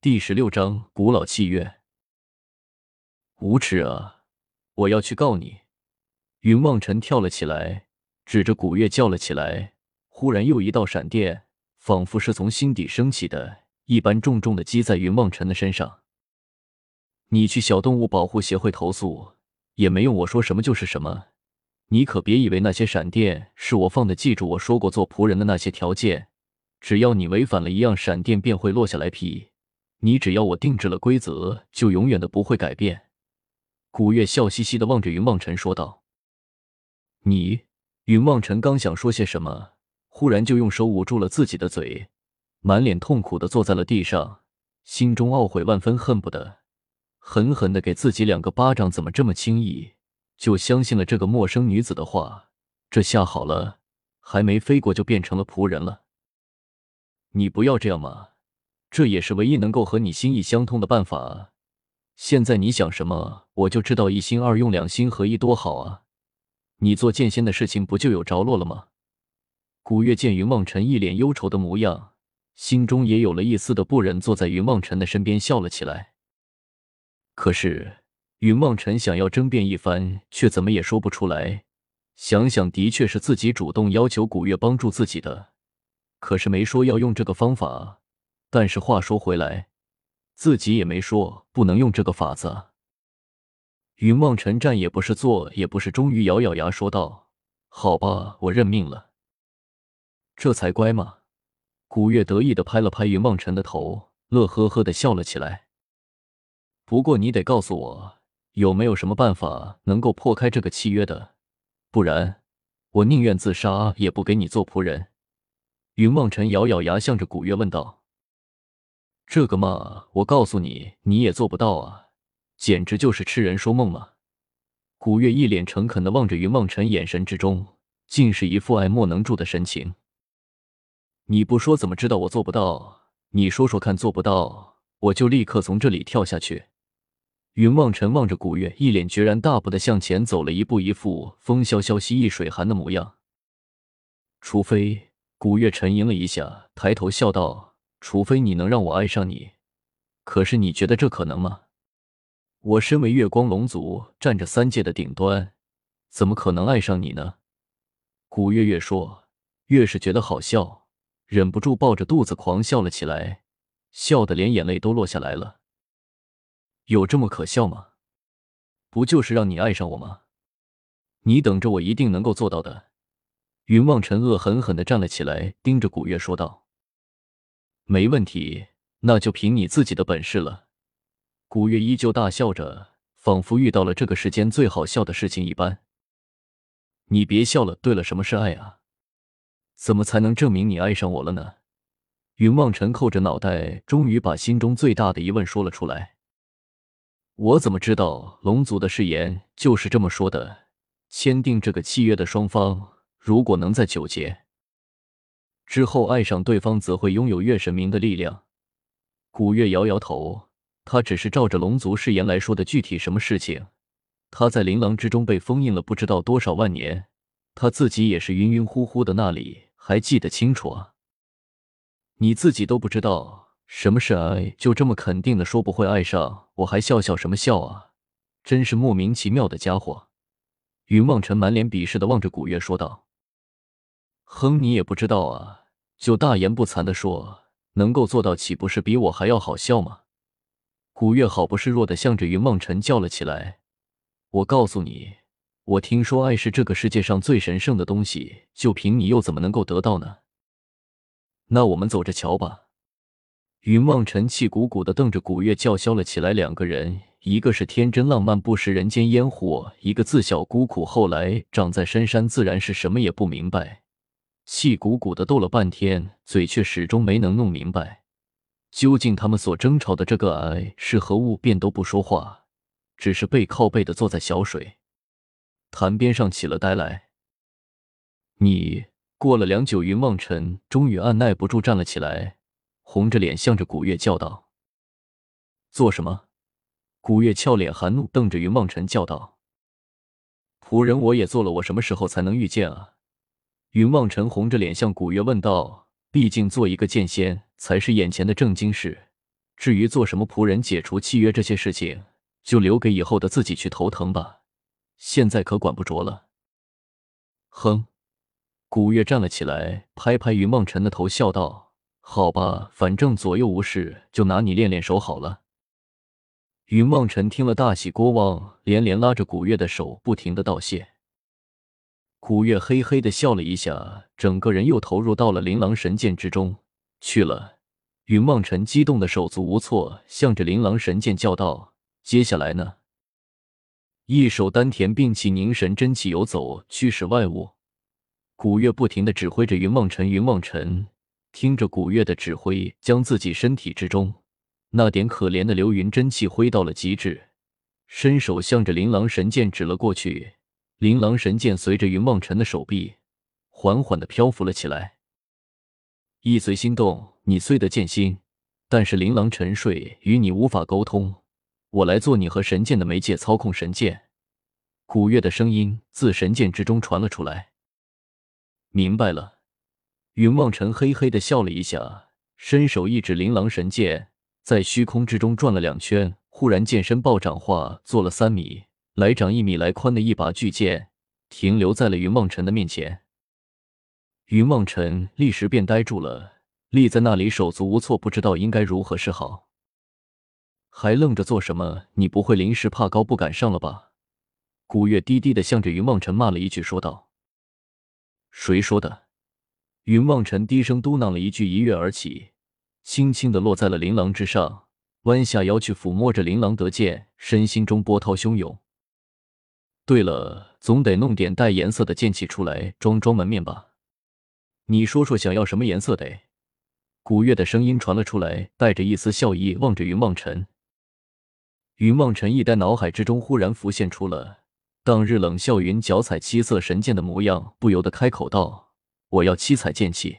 第十六章古老契约。无耻啊！我要去告你！云望尘跳了起来，指着古月叫了起来。忽然，又一道闪电，仿佛是从心底升起的一般，重重的击在云望尘的身上。你去小动物保护协会投诉也没用，我说什么就是什么。你可别以为那些闪电是我放的，记住我说过做仆人的那些条件，只要你违反了一样，闪电便会落下来劈。你只要我定制了规则，就永远的不会改变。古月笑嘻嘻的望着云望尘说道：“你。”云望尘刚想说些什么，忽然就用手捂住了自己的嘴，满脸痛苦的坐在了地上，心中懊悔万分，恨不得狠狠的给自己两个巴掌。怎么这么轻易就相信了这个陌生女子的话？这下好了，还没飞过就变成了仆人了。你不要这样嘛！这也是唯一能够和你心意相通的办法。现在你想什么，我就知道。一心二用，两心合一，多好啊！你做剑仙的事情不就有着落了吗？古月见云望尘一脸忧愁的模样，心中也有了一丝的不忍，坐在云望尘的身边笑了起来。可是云望尘想要争辩一番，却怎么也说不出来。想想，的确是自己主动要求古月帮助自己的，可是没说要用这个方法。但是话说回来，自己也没说不能用这个法子。云望尘站也不是，坐也不是，终于咬咬牙说道：“好吧，我认命了。”这才乖嘛。古月得意的拍了拍云望尘的头，乐呵呵的笑了起来。不过你得告诉我，有没有什么办法能够破开这个契约的？不然，我宁愿自杀也不给你做仆人。云望尘咬咬牙，向着古月问道。这个嘛，我告诉你，你也做不到啊，简直就是痴人说梦嘛！古月一脸诚恳的望着云望尘，眼神之中尽是一副爱莫能助的神情。你不说怎么知道我做不到？你说说看，做不到，我就立刻从这里跳下去。云望尘望着古月，一脸决然，大步的向前走了一步，一副风萧萧兮易水寒的模样。除非……古月沉吟了一下，抬头笑道。除非你能让我爱上你，可是你觉得这可能吗？我身为月光龙族，站着三界的顶端，怎么可能爱上你呢？古月越说，越是觉得好笑，忍不住抱着肚子狂笑了起来，笑得连眼泪都落下来了。有这么可笑吗？不就是让你爱上我吗？你等着，我一定能够做到的。云望尘恶狠狠地站了起来，盯着古月说道。没问题，那就凭你自己的本事了。古月依旧大笑着，仿佛遇到了这个世间最好笑的事情一般。你别笑了。对了，什么是爱啊？怎么才能证明你爱上我了呢？云望尘扣着脑袋，终于把心中最大的疑问说了出来。我怎么知道？龙族的誓言就是这么说的。签订这个契约的双方，如果能在九劫。之后爱上对方，则会拥有月神明的力量。古月摇摇头，他只是照着龙族誓言来说的。具体什么事情，他在琳琅之中被封印了不知道多少万年，他自己也是晕晕乎乎的，那里还记得清楚啊？你自己都不知道什么是爱，就这么肯定的说不会爱上我，还笑笑什么笑啊？真是莫名其妙的家伙！云望尘满脸鄙视的望着古月说道。哼，你也不知道啊！就大言不惭的说能够做到，岂不是比我还要好笑吗？古月好不示弱的向着云梦辰叫了起来：“我告诉你，我听说爱是这个世界上最神圣的东西，就凭你又怎么能够得到呢？那我们走着瞧吧。”云梦辰气鼓鼓的瞪着古月叫嚣了起来。两个人，一个是天真浪漫不食人间烟火，一个自小孤苦，后来长在深山，自然是什么也不明白。气鼓鼓的斗了半天，嘴却始终没能弄明白，究竟他们所争吵的这个爱是何物，便都不说话，只是背靠背的坐在小水潭边上起了呆来。你过了良久，云望尘终于按耐不住站了起来，红着脸向着古月叫道：“做什么？”古月俏脸含怒，瞪着云望尘叫道：“仆人我也做了，我什么时候才能遇见啊？”云望尘红着脸向古月问道：“毕竟做一个剑仙才是眼前的正经事，至于做什么仆人、解除契约这些事情，就留给以后的自己去头疼吧。现在可管不着了。哼，古月站了起来，拍拍云梦尘的头，笑道：“好吧，反正左右无事，就拿你练练手好了。”云梦尘听了大喜过望，连连拉着古月的手，不停的道谢。古月嘿嘿的笑了一下，整个人又投入到了琳琅神剑之中去了。云梦辰激动的手足无措，向着琳琅神剑叫道：“接下来呢？”一手丹田并气凝神，真气游走，驱使外物。古月不停的指挥着云梦辰，云梦辰听着古月的指挥，将自己身体之中那点可怜的流云真气挥到了极致，伸手向着琳琅神剑指了过去。琳琅神剑随着云梦辰的手臂，缓缓的漂浮了起来。意随心动，你虽得剑心，但是琳琅沉睡，与你无法沟通。我来做你和神剑的媒介，操控神剑。古月的声音自神剑之中传了出来。明白了。云望尘嘿嘿的笑了一下，伸手一指琳琅神剑，在虚空之中转了两圈，忽然剑身暴涨化，做了三米来长、一米来宽的一把巨剑，停留在了云望尘的面前。云望尘立时便呆住了，立在那里手足无措，不知道应该如何是好。还愣着做什么？你不会临时怕高不敢上了吧？古月低低的向着云望尘骂了一句，说道：“谁说的？”云望尘低声嘟囔了一句，一跃而起，轻轻的落在了琳琅之上，弯下腰去抚摸着琳琅得剑，身心中波涛汹涌。对了，总得弄点带颜色的剑气出来，装装门面吧。你说说想要什么颜色的？古月的声音传了出来，带着一丝笑意，望着云望尘。云望尘一呆，脑海之中忽然浮现出了当日冷笑云脚踩七色神剑的模样，不由得开口道：“我要七彩剑气。”